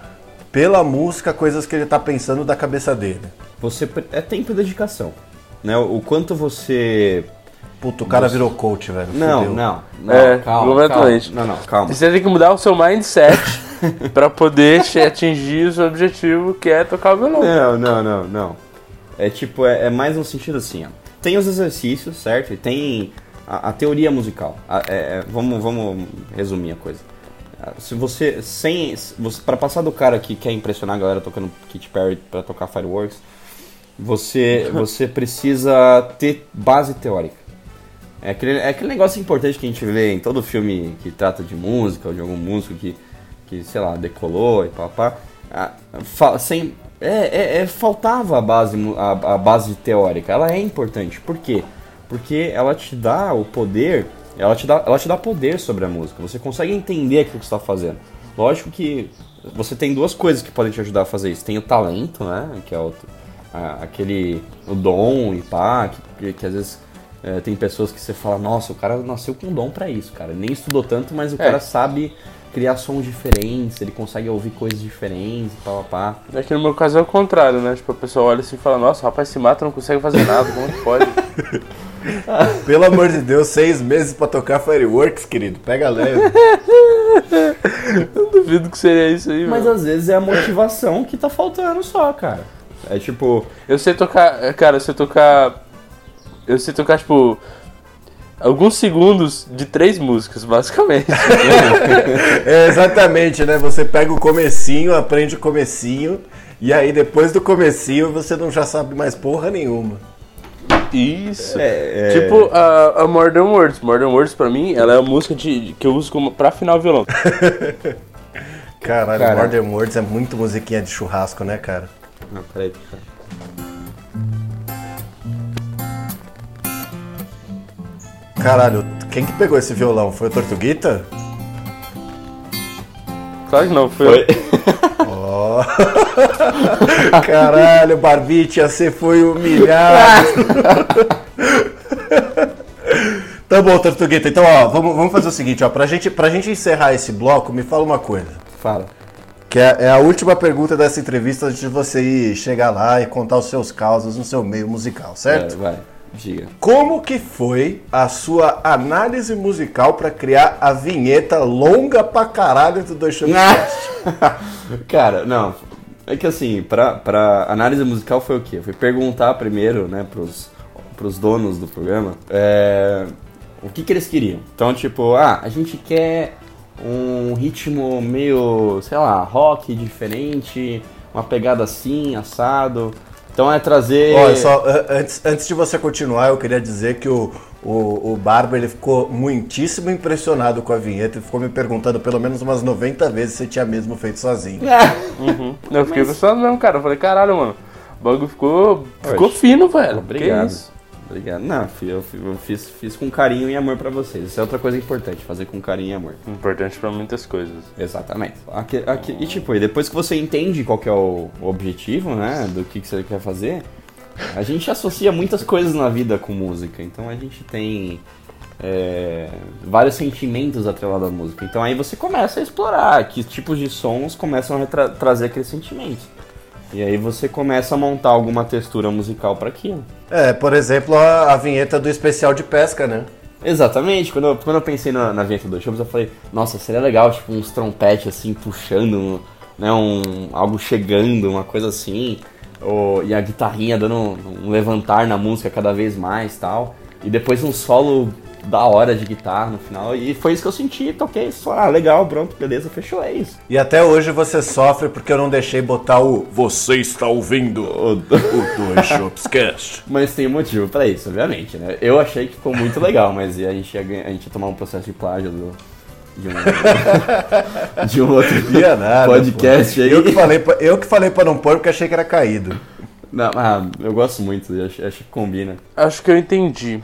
A: pela música coisas que ele tá pensando da cabeça dele.
B: Você é tempo e dedicação, né? O quanto você
A: Puta, o cara virou coach, velho.
B: não,
A: fudeu.
B: não, não,
C: É,
B: calma,
C: completamente.
B: calma. Não, não, calma.
C: Você tem que mudar o seu mindset pra poder atingir o seu objetivo, que é tocar o violão.
B: Não, não, não, não. É tipo, é, é mais um sentido assim, ó. Tem os exercícios, certo? E tem a, a teoria musical. A- é, é, vamos, vamos resumir a coisa. Ah, Se você, sem, se você, para passar do cara que quer impressionar a galera tocando Katy Perry pra tocar Fireworks, você, você precisa ter base teórica. É aquele, é aquele negócio importante que a gente vê em todo filme que trata de música, ou de algum músico que, que sei lá, decolou e papá. Sem, é, é- é- faltava a base, a, a base teórica. Ela é importante. Por quê? Porque ela te dá o poder, ela te dá, ela te dá poder sobre a música. Você consegue entender aquilo que você está fazendo. Lógico que você tem duas coisas que podem te ajudar a fazer isso. Tem o talento, né? Que é o, a- aquele o dom e pá, que, que às vezes é, tem pessoas que você fala, nossa, o cara nasceu com dom pra isso, cara. Nem estudou tanto, mas o
C: É.
B: cara sabe criar sons diferentes, ele consegue ouvir coisas diferentes, pá, pá, pá.
C: É que no meu caso é o contrário, né? Tipo, a pessoa olha assim e fala, nossa, o rapaz se mata, não consegue fazer nada, como que pode?
A: Pelo amor de Deus, seis meses pra tocar Fireworks, querido. Pega leve.
C: Eu duvido que seria isso aí,
B: Mas
C: mano.
B: às vezes é a motivação que tá faltando só, cara. É tipo,
C: Eu sei tocar, cara, eu sei tocar. Eu sei tocar, tipo. Alguns segundos de três músicas, basicamente.
A: É, exatamente, né? Você pega o comecinho, aprende o comecinho, e aí depois do comecinho você não já sabe mais porra nenhuma.
C: Isso.
B: É, é.
C: Tipo a, a Modern Words. Modern Words pra mim, ela é a música de, que eu uso como, pra afinar o violão.
A: Caralho,
B: Cara.
A: Modern Words é muito musiquinha de churrasco, né, cara?
B: Não, peraí, peraí.
A: Caralho, quem que pegou esse violão? Foi o Tortuguita?
C: Claro que não, foi.
B: Foi.
A: Ó. Caralho, Barbicha, você foi humilhado. tá bom, Tortuguita. Então, ó, vamos, vamos fazer o seguinte, ó. Pra gente, pra gente encerrar esse bloco, me fala uma coisa.
B: Fala.
A: Que é, é a última pergunta dessa entrevista antes de você ir chegar lá e contar os seus causos no seu meio musical, certo?
B: É, vai, diga.
A: Como que foi a sua análise musical pra criar a vinheta longa pra caralho do Dois Chutes?
B: Cara, não. É que assim, pra, pra análise musical foi o quê? Foi perguntar primeiro, né, pros, pros donos do programa, é, o que que eles queriam. Então, tipo, ah, a gente quer um ritmo meio, sei lá, rock diferente, uma pegada assim, assado. Então é trazer...
A: Olha, só, antes, antes de você continuar, eu queria dizer que o, o, o Barber ele ficou muitíssimo impressionado com a vinheta e ficou me perguntando pelo menos umas 90 vezes se tinha mesmo feito sozinho.
C: Uhum. Eu fiquei pensando mesmo, cara. Eu falei, caralho, mano. O bagulho ficou. Ficou
B: Oxe.
C: fino, velho.
B: Obrigado. Obrigado. Não, eu, eu fiz, fiz com carinho e amor pra vocês. Isso é outra coisa importante, fazer com carinho e amor.
C: Importante pra muitas coisas.
B: Exatamente. Aqui, aqui- e tipo, e depois que você entende qual que é o, objetivo, né, do que, que você quer fazer, a gente associa muitas coisas na vida com música. Então a gente tem é, vários sentimentos atrelados à música. Então aí você começa a explorar que tipos de sons começam a retra- trazer aqueles sentimentos. E aí você começa a montar alguma textura musical para aquilo.
A: É, por exemplo, a, a vinheta do especial de pesca, né?
B: Exatamente, quando eu, quando eu pensei na, na vinheta do Shows, eu falei, nossa, seria legal, tipo, uns trompetes assim, puxando, né, um, algo chegando, uma coisa assim, ou, e a guitarrinha dando um, um levantar na música cada vez mais tal, e depois um solo da hora de guitarra no final, e foi isso que eu senti, toquei, só, ah, legal, pronto, beleza, fechou, é isso.
A: E até hoje você sofre porque eu não deixei botar o Você está ouvindo o Dois Shops Cast.
B: Mas tem um motivo pra isso, obviamente, né? Eu achei que ficou muito legal, mas a gente ia, ganhar- a gente ia tomar um processo de plágio do, de um, de um outro
A: Ia nada,
B: podcast
A: pô.
B: aí.
A: Eu que, falei pra, eu que falei pra não pôr porque achei que era caído.
B: Não, ah, eu gosto muito, acho, acho que combina.
C: Acho que eu entendi.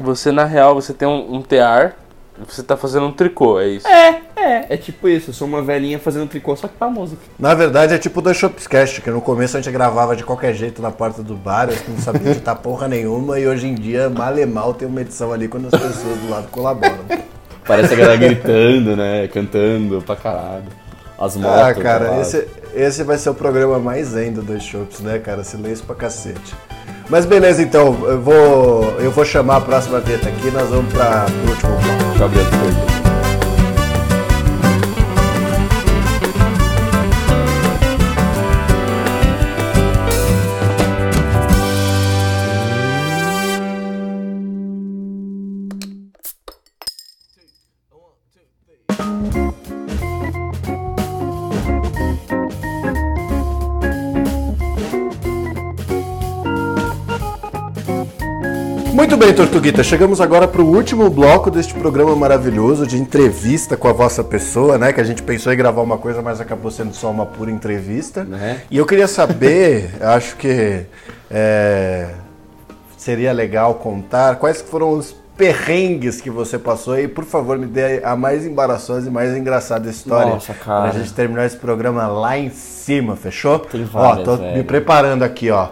C: Você, na real, você tem um, um tear, você tá fazendo um tricô, é isso?
B: É, é, é tipo isso, eu sou uma velhinha fazendo tricô só que pra música.
A: Na verdade é tipo o Dois Shops Cast, que no começo a gente gravava de qualquer jeito na porta do bar, eu não sabia editar porra nenhuma, e hoje em dia, mal e mal, tem uma edição ali quando as pessoas do lado colaboram.
B: Parece a galera gritando, né? Cantando pra caralho. As motos.
A: Ah, cara,
B: lá.
A: esse, esse vai ser o programa mais zen do Dois Shops, né, cara? Silêncio pra cacete. Mas beleza, então, eu vou, eu vou chamar a próxima vinheta aqui nós vamos pra, pro último bloco. Bem, Tortuguita, chegamos agora para o último bloco deste programa maravilhoso de entrevista com a vossa pessoa, né? Que a gente pensou em gravar uma coisa, mas acabou sendo só uma pura entrevista.
B: Né?
A: E eu queria saber, acho que é, seria legal contar quais foram os perrengues que você passou e, por favor, me dê a mais embaraçosa e mais engraçada história.
B: Nossa, cara.
A: Pra gente terminar esse programa lá em cima, fechou?
B: Tem
A: ó,
B: várias,
A: tô me
B: velho.
A: preparando aqui, ó.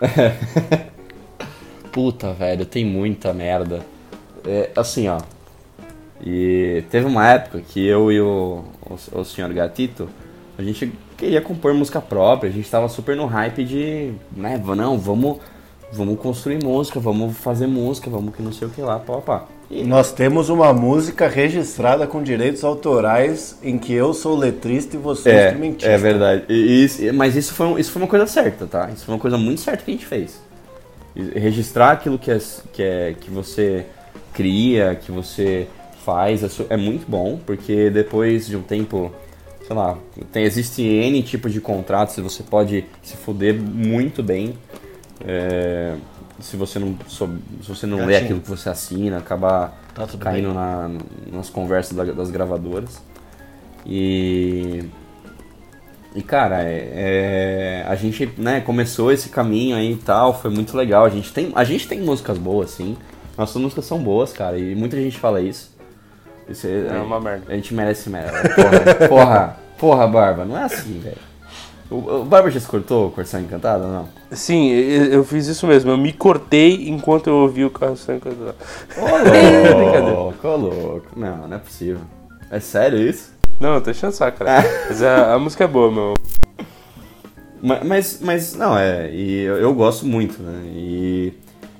B: Puta, velho, tem muita merda. É, assim, ó. E teve uma época que eu e o, o, o senhor Gatito, a gente queria compor música própria, a gente tava super no hype de, né, não, vamos, vamos construir música, vamos fazer música, vamos que não sei o que lá, pá, pá. E
A: Nós temos uma música registrada com direitos autorais em que eu sou letrista e você é, instrumentista.
B: é verdade. E isso- mas isso foi, isso foi uma coisa certa, tá? Isso foi uma coisa muito certa que a gente fez. Registrar aquilo que, é, que, é, que você cria, que você faz, é é muito bom, porque depois de um tempo, sei lá, tem, existe N tipos de contratos você pode se fuder muito bem. é, se você não, se você não lê
A: Gatinho.
B: aquilo que você assina, acabar
A: Tá
B: caindo na- nas conversas da- das gravadoras. E. E cara, é, é, a gente né, começou esse caminho aí e tal, foi muito legal. A gente tem, a gente tem músicas boas, sim. Nossas músicas são boas, cara, e muita gente fala isso. Isso
C: É uma merda.
B: A gente merece merda. Porra, porra, porra, Barba, não é assim, velho. O, o Barba já se cortou, Corção Encantada, não?
C: Sim, eu eu fiz isso mesmo. Eu me cortei enquanto eu ouvi o carro saindo.
B: Ô louco, ô louco. Não, não é possível. É sério isso?
C: Não, eu tô enchendo o saco, cara. Mas a, a música é boa, meu.
B: Ma- Mas, mas não, é, e eu, eu gosto muito, né? E,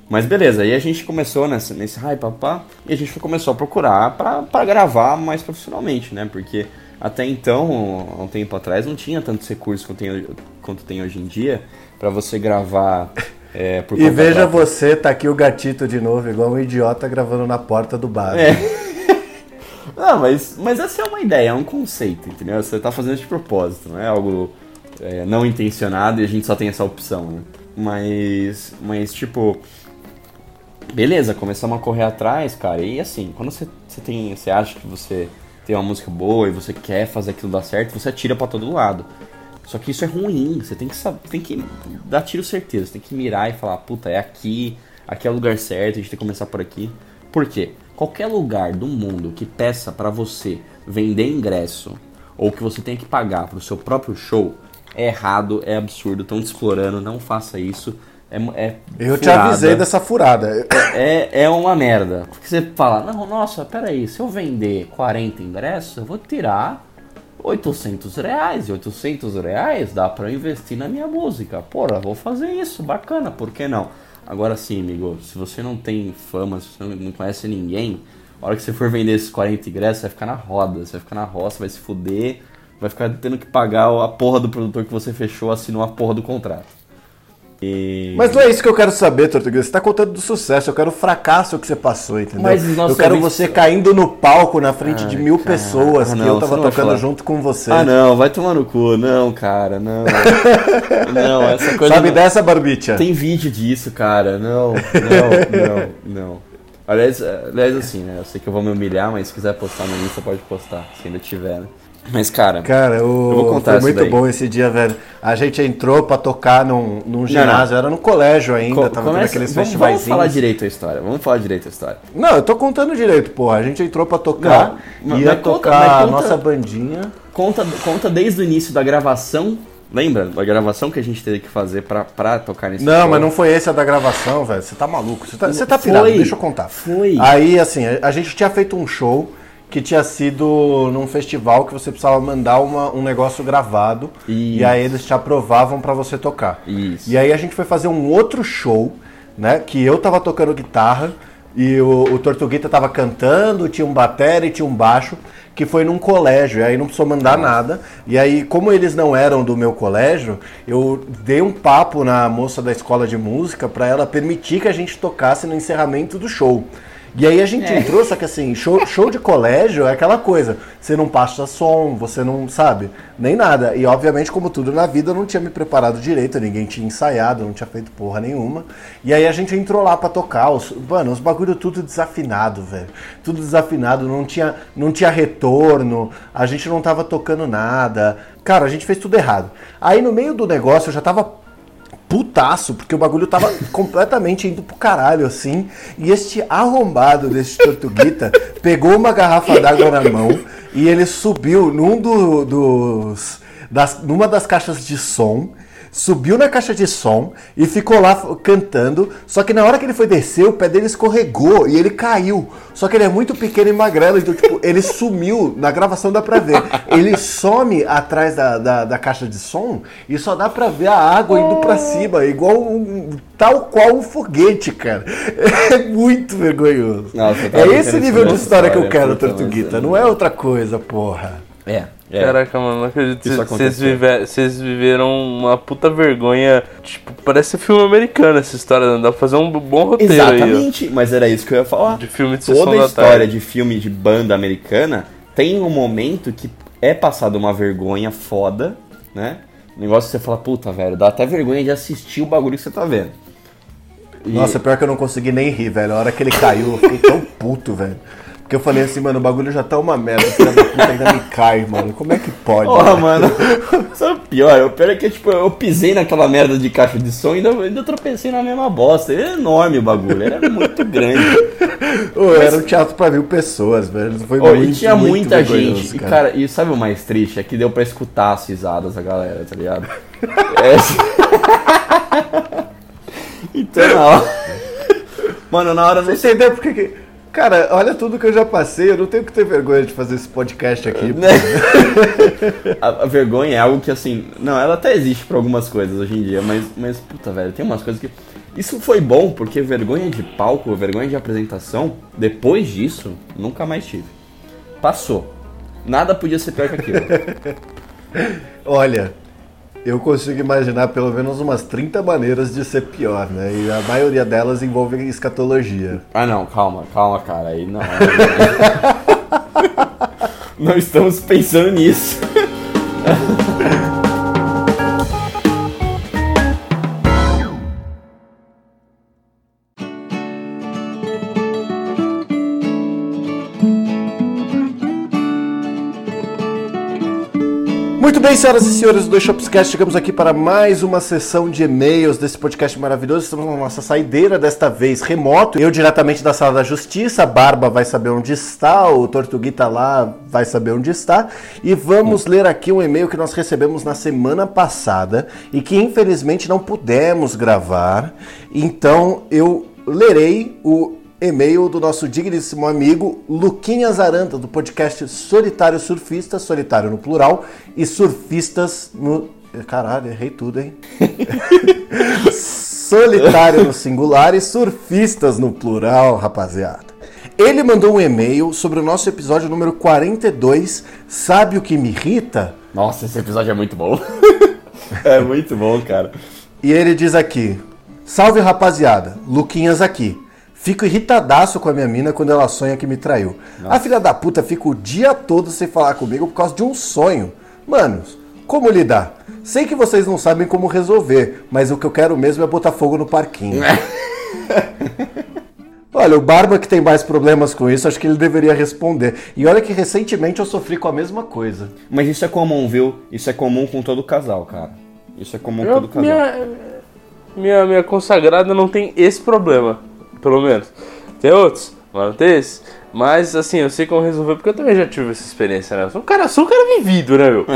B: mas beleza, aí a gente começou nessa, nesse hype, papá, e a gente começou a procurar pra, pra gravar mais profissionalmente, né? Porque até então, há um tempo atrás, não tinha tantos recursos quanto tem, quanto tem hoje em dia pra você gravar é, por
A: E veja
B: própria.
A: você, tá aqui o gatito de novo, igual um idiota gravando na porta do bar.
B: É. Não, mas, mas essa é uma ideia, é um conceito, entendeu? Você tá fazendo de propósito, não é algo é, não intencionado e a gente só tem essa opção, né? Mas, mas tipo, beleza, começamos a correr atrás, cara, e assim, quando você, você tem, você acha que você tem uma música boa e você quer fazer aquilo dar certo, você atira pra todo lado. Só que isso é ruim, você tem que tem que dar tiro certeiro, você tem que mirar e falar, puta, é aqui, aqui é o lugar certo, a gente tem que começar por aqui. Por quê? Qualquer lugar do mundo que peça pra você vender ingresso ou que você tenha que pagar pro seu próprio show é errado, é absurdo, estão te explorando, não faça isso. É, é
A: Eu te avisei dessa furada.
B: É, é uma merda. Porque você fala, não, nossa, peraí, se eu vender 40 ingressos, eu vou tirar 800 reais. E 800 reais dá pra eu investir na minha música. Porra, vou fazer isso, bacana, por que não? Agora sim, amigo, se você não tem fama, se você não conhece ninguém, a hora que você for vender esses 40 ingressos, você vai ficar na roda, você vai ficar na roça, vai se fuder, vai ficar tendo que pagar a porra do produtor que você fechou, assinou a porra do contrato. E...
A: Mas não é isso que eu quero saber, Tortuguês. Você tá contando do sucesso, eu quero o fracasso que você passou, entendeu? Eu quero
B: ouvintes-
A: você caindo no palco na frente de
B: Ai,
A: mil
B: cara.
A: pessoas
B: Ah,
A: que
B: não,
A: eu
B: você
A: tava tocando
B: falar.
A: junto com você.
B: Ah, não, vai tomar no cu. Não, cara, não. não, essa coisa.
A: Sabe
B: não-
A: dessa, Barbicha?
B: Tem vídeo disso, cara. Não, não, não, não. Aliás, aliás, assim, né? Eu sei que eu vou me humilhar, mas se quiser postar no Insta, pode postar, se ainda tiver, né? Mas, cara,
A: Cara, o...
B: Eu vou contar
A: foi muito bom esse dia, velho. A gente entrou pra tocar num, num ginásio, era no colégio ainda,
B: co-
A: tava
B: começa-
A: aqueles
B: vamos,
A: festivais.
B: vamos falar direito a história. Vamos falar direito a história.
A: Não, eu tô contando direito, porra. A gente entrou pra tocar,
B: Não,
A: ia
B: conta-
A: tocar
B: mas
A: a
B: conta-
A: nossa bandinha.
B: Conta, conta desde o início da gravação Lembra da gravação que a gente teve que fazer pra, pra tocar nesse
A: Não,
B: show?
A: mas não foi esse a da gravação, velho. Você tá maluco. Você tá, você tá
B: Foi.
A: pirado, deixa eu contar.
B: Foi.
A: Aí, assim, a, a gente tinha feito um show que tinha sido num festival que você precisava mandar uma- um negócio gravado. E
B: Isso.
A: aí eles te aprovavam pra você tocar.
B: Isso.
A: E aí a gente foi fazer um outro show, né? Que eu tava tocando guitarra e o, o Tortuguita tava cantando, tinha um batera e tinha um baixo, que foi num colégio, e aí não precisou mandar nada. E aí, como eles não eram do meu colégio, eu dei um papo na moça da escola de música pra ela permitir que a gente tocasse no encerramento do show. E aí a gente entrou, só que assim, show, show de colégio é aquela coisa. Você não passa som, você não sabe, nem nada. E obviamente, como tudo na vida, eu não tinha me preparado direito, ninguém tinha ensaiado, não tinha feito porra nenhuma. E aí a gente entrou lá pra tocar. Os, mano, os bagulho tudo desafinado, velho. Tudo desafinado, não tinha, não tinha retorno, a gente não tava tocando nada. Cara, a gente fez tudo errado. Aí no meio do negócio eu já tava putaço, porque o bagulho tava completamente indo pro caralho, assim. E este arrombado desse Tortuguita pegou uma garrafa d'água na mão e ele subiu num do- dos. Das, numa das caixas de som. Subiu na caixa de som e ficou lá cantando. Só que na hora que ele foi descer, o pé dele escorregou e ele caiu. Só que ele é muito pequeno e magrelo, então, tipo, ele sumiu. Na gravação dá pra ver. Ele some atrás da, da, da caixa de som e só dá pra ver a água indo pra cima, igual um. tal qual um foguete, cara. É muito vergonhoso.
B: Nossa,
A: é esse nível de
B: nessa
A: história que eu
B: história,
A: quero, Tortuguita.
B: mas-
A: Não é outra coisa, porra.
B: É, é.
C: Caraca, mano, não acredito.
B: Isso
C: Vocês
B: aconteceu.
C: vive- vocês viveram uma puta vergonha. Tipo, parece filme americano essa história. né? Dá pra fazer um bom roteiro aí,
B: Exatamente, mas era isso que eu ia falar.
C: De filme de sessão
B: Toda
C: da
B: história
C: tarde.
B: de filme de banda americana tem um momento que é passado uma vergonha foda, né? Um negócio que você fala, puta, velho, dá até vergonha de assistir o bagulho que você tá vendo. E-
A: Nossa, pior que eu não consegui nem rir, velho. A hora que ele caiu, eu fiquei tão puto, velho. Porque eu falei assim, mano, o bagulho já tá uma merda. Filha da puta ainda me cai, mano. Como é que pode?
B: Porra, mano. Sabe o pior? O pior é que tipo, eu pisei naquela merda de caixa de som e ainda, ainda tropecei na mesma bosta. Ele é enorme o bagulho, ele é muito grande.
A: Ô, era um teatro pra mil pessoas, velho. Foi
B: Ô,
A: muito,
B: e tinha
A: muito
B: muita gente. E, cara, e sabe o mais triste? É que deu pra escutar as risadas da galera, tá ligado? É. então, na hora. Mano, na hora não
A: Você entendeu por que que... Cara, olha tudo que eu já passei. Eu não tenho que ter vergonha de fazer esse podcast aqui.
B: Né? a, a vergonha é algo que, assim, não, ela até existe pra algumas coisas hoje em dia, mas, mas, puta, velho, tem umas coisas que. Isso foi bom, porque vergonha de palco, vergonha de apresentação, depois disso, nunca mais tive. Passou. Nada podia ser pior que aquilo.
A: Olha, eu consigo imaginar pelo menos umas 30 maneiras de ser pior, né? E a maioria delas envolve escatologia.
B: ah, não, calma, calma, cara, aí não. não estamos pensando nisso.
A: Bem, senhoras e senhores do Dois Shopscast, chegamos aqui para mais uma sessão de e-mails desse podcast maravilhoso. Estamos na nossa saideira, desta vez remoto. Eu diretamente da Sala da Justiça, a Barba vai saber onde está, o Tortuguita lá vai saber onde está. E vamos ler aqui um e-mail que nós recebemos na semana passada e que infelizmente não pudemos gravar. Então eu lerei o e-mail do nosso digníssimo amigo Luquinhas Aranda, do podcast Solitário Surfista, solitário no plural, e surfistas no. Caralho, errei tudo, hein? Solitário no singular e surfistas no plural, rapaziada. Ele mandou um e-mail sobre o nosso episódio número 42. Sabe o que me irrita?
B: Nossa, esse episódio é muito bom. é muito bom, cara.
A: E ele diz aqui: Salve rapaziada, Luquinhas aqui. Fico irritadaço com a minha mina quando ela sonha que me traiu. A filha da puta fica o dia todo sem falar comigo por causa de um sonho. Manos, como lidar? Sei que vocês não sabem como resolver, mas o que eu quero mesmo é botar fogo no parquinho. Olha, o Barba que tem mais problemas com isso, acho que ele deveria responder. E olha que recentemente eu sofri com a mesma coisa.
B: Mas isso é comum, viu? Isso é comum com todo casal, cara. Isso é comum com todo casal.
C: minha, minha, minha consagrada não tem esse problema, pelo menos. Tem outros, mas não tem esse. Mas, assim, eu sei como resolver, porque eu também já tive essa experiência, né? Eu sou um cara, sou um cara vivido, né, meu?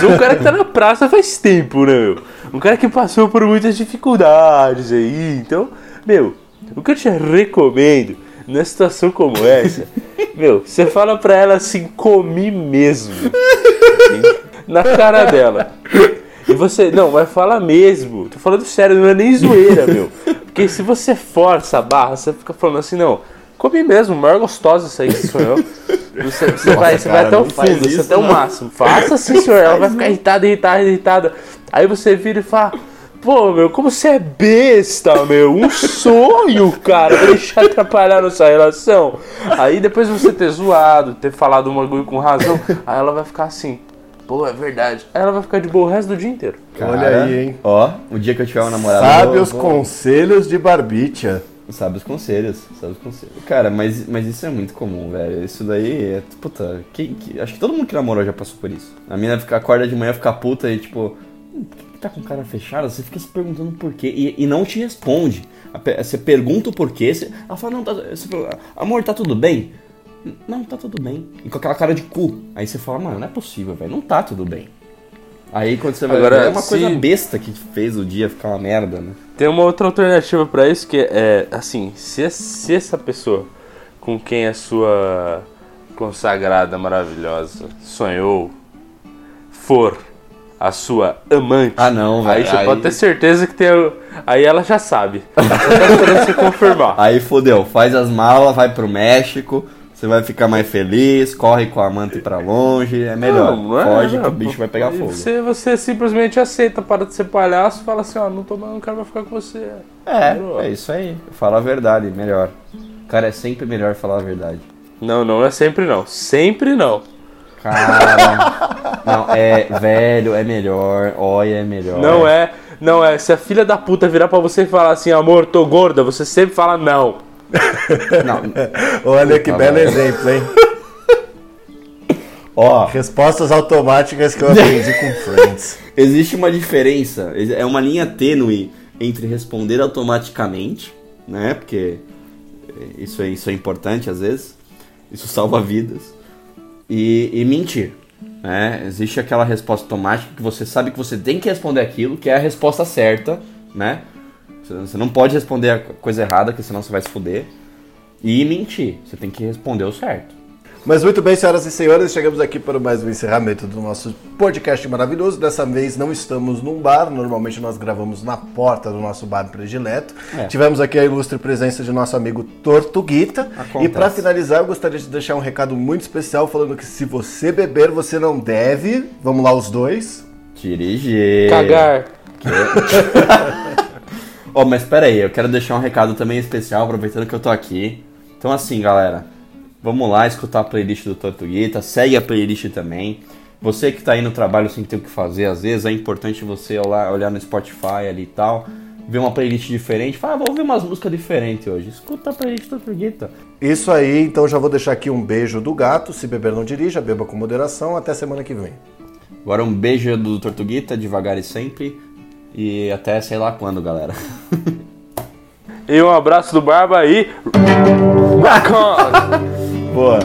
C: Sou um cara que tá na praça faz tempo, né, meu? Um cara que passou por muitas dificuldades aí. Então, meu, o que eu te recomendo numa situação como essa, meu, você fala pra ela assim, comi mesmo. Na cara dela. E você, não, mas fala mesmo. Tô falando sério, não é nem zoeira, meu. Porque se você força a barra, você fica falando assim, não, comi mesmo, maior gostosa isso aí que sonhou. Você, você
B: Nossa,
C: vai, você
B: cara,
C: vai até o fundo, você
B: isso,
C: até o máximo. Faça assim, senhor. Ela vai ficar irritada, irritada, irritada. Aí você vira e fala. Pô, meu, como você é besta, meu. Um sonho, cara, deixar atrapalhar nossa relação. Aí depois de você ter zoado, ter falado um bagulho com razão, aí ela vai ficar assim. Pô, é verdade. Aí ela vai ficar de boa o resto do dia inteiro.
A: Olha aí, hein?
B: Ó, o dia que eu tiver uma namorada.
A: Sabe os conselhos de Barbicha.
B: Sabe os conselhos, sabe os conselhos. Cara, mas, mas isso é muito comum, velho. Isso daí é. Puta, que, que- acho que todo mundo que namorou já passou por isso. A mina fica, acorda de manhã, fica puta e tipo. "Hum, Por que que tá com cara fechada? Você fica se perguntando por quê e, e não te responde. Você pergunta o porquê, você, ela fala, não, tá, você fala, amor, tá tudo bem? Não, tá tudo bem. E com aquela cara de cu. Aí você fala, mano, não é possível, velho. Não tá tudo bem. Aí quando você vai
C: Agora,
B: ver, é uma coisa
C: se-
B: besta que fez o dia ficar uma merda, né?
C: Tem uma outra alternativa pra isso que é assim, se, se essa pessoa com quem a sua consagrada maravilhosa sonhou for a sua amante,
B: Ah, não,
C: aí
B: velho.
C: você
B: Aí-
C: pode ter certeza que tem. Aí ela já sabe. Ela tá esperando você confirmar.
B: Aí fodeu, faz as malas, vai pro México, você vai ficar mais feliz, corre com a amante pra longe, é melhor.
C: Não, é,
B: Foge
C: não.
B: que o bicho vai pegar fogo.
C: Você, você simplesmente aceita, para de ser palhaço e fala assim, ó, não tô mais, não quero mais ficar com você.
B: É, é isso aí. Fala a verdade, melhor. Cara, é sempre melhor falar a verdade.
C: Não, não é sempre não. Sempre não.
B: Cara, não, é velho, é melhor, olha, é melhor.
C: Não é, não é. Se a filha da puta virar pra você e falar assim, amor, tô gorda, você sempre fala não.
A: Olha que
B: Puta,
A: belo exemplo, hein?
B: ó,
A: Respostas automáticas que eu aprendi com Friends.
B: existe uma diferença, é uma linha tênue entre responder automaticamente, né? Porque isso é, isso é importante às vezes, isso salva vidas, e, e mentir. Né? Existe aquela resposta automática que você sabe que você tem que responder aquilo, que é a resposta certa, né? Você- não pode responder a coisa errada, que senão você vai se fuder. E mentir, você tem que responder o certo.
A: Mas muito bem, senhoras e senhores, chegamos aqui para mais um encerramento do nosso podcast maravilhoso. Dessa vez não estamos num bar, normalmente nós gravamos na porta do nosso bar predileto.
B: É.
A: Tivemos aqui a ilustre presença de nosso amigo Tortuguita.
B: Acontece.
A: E para finalizar, eu gostaria de deixar um recado muito especial falando que se você beber, você não deve. Vamos lá, os dois.
B: Dirigir.
C: Cagar.
B: Ó, mas pera aí, eu quero deixar um recado também especial, aproveitando que eu tô aqui. Então assim, galera, vamos lá escutar a playlist do Tortuguita, segue a playlist também. Você que tá aí no trabalho sem ter o que fazer, às vezes é importante você olhar, olhar no Spotify ali e tal, ver uma playlist diferente, fala, ah, vou ouvir umas músicas diferentes hoje. Escuta a playlist do Tortuguita.
A: Isso aí, então já vou deixar aqui um beijo do gato. Se beber, não dirija, beba com moderação. Até semana que vem.
B: Agora um beijo do Tortuguita, devagar e sempre. E até sei lá quando, galera.
C: E um abraço do Barba aí. Rock on!
B: Boa.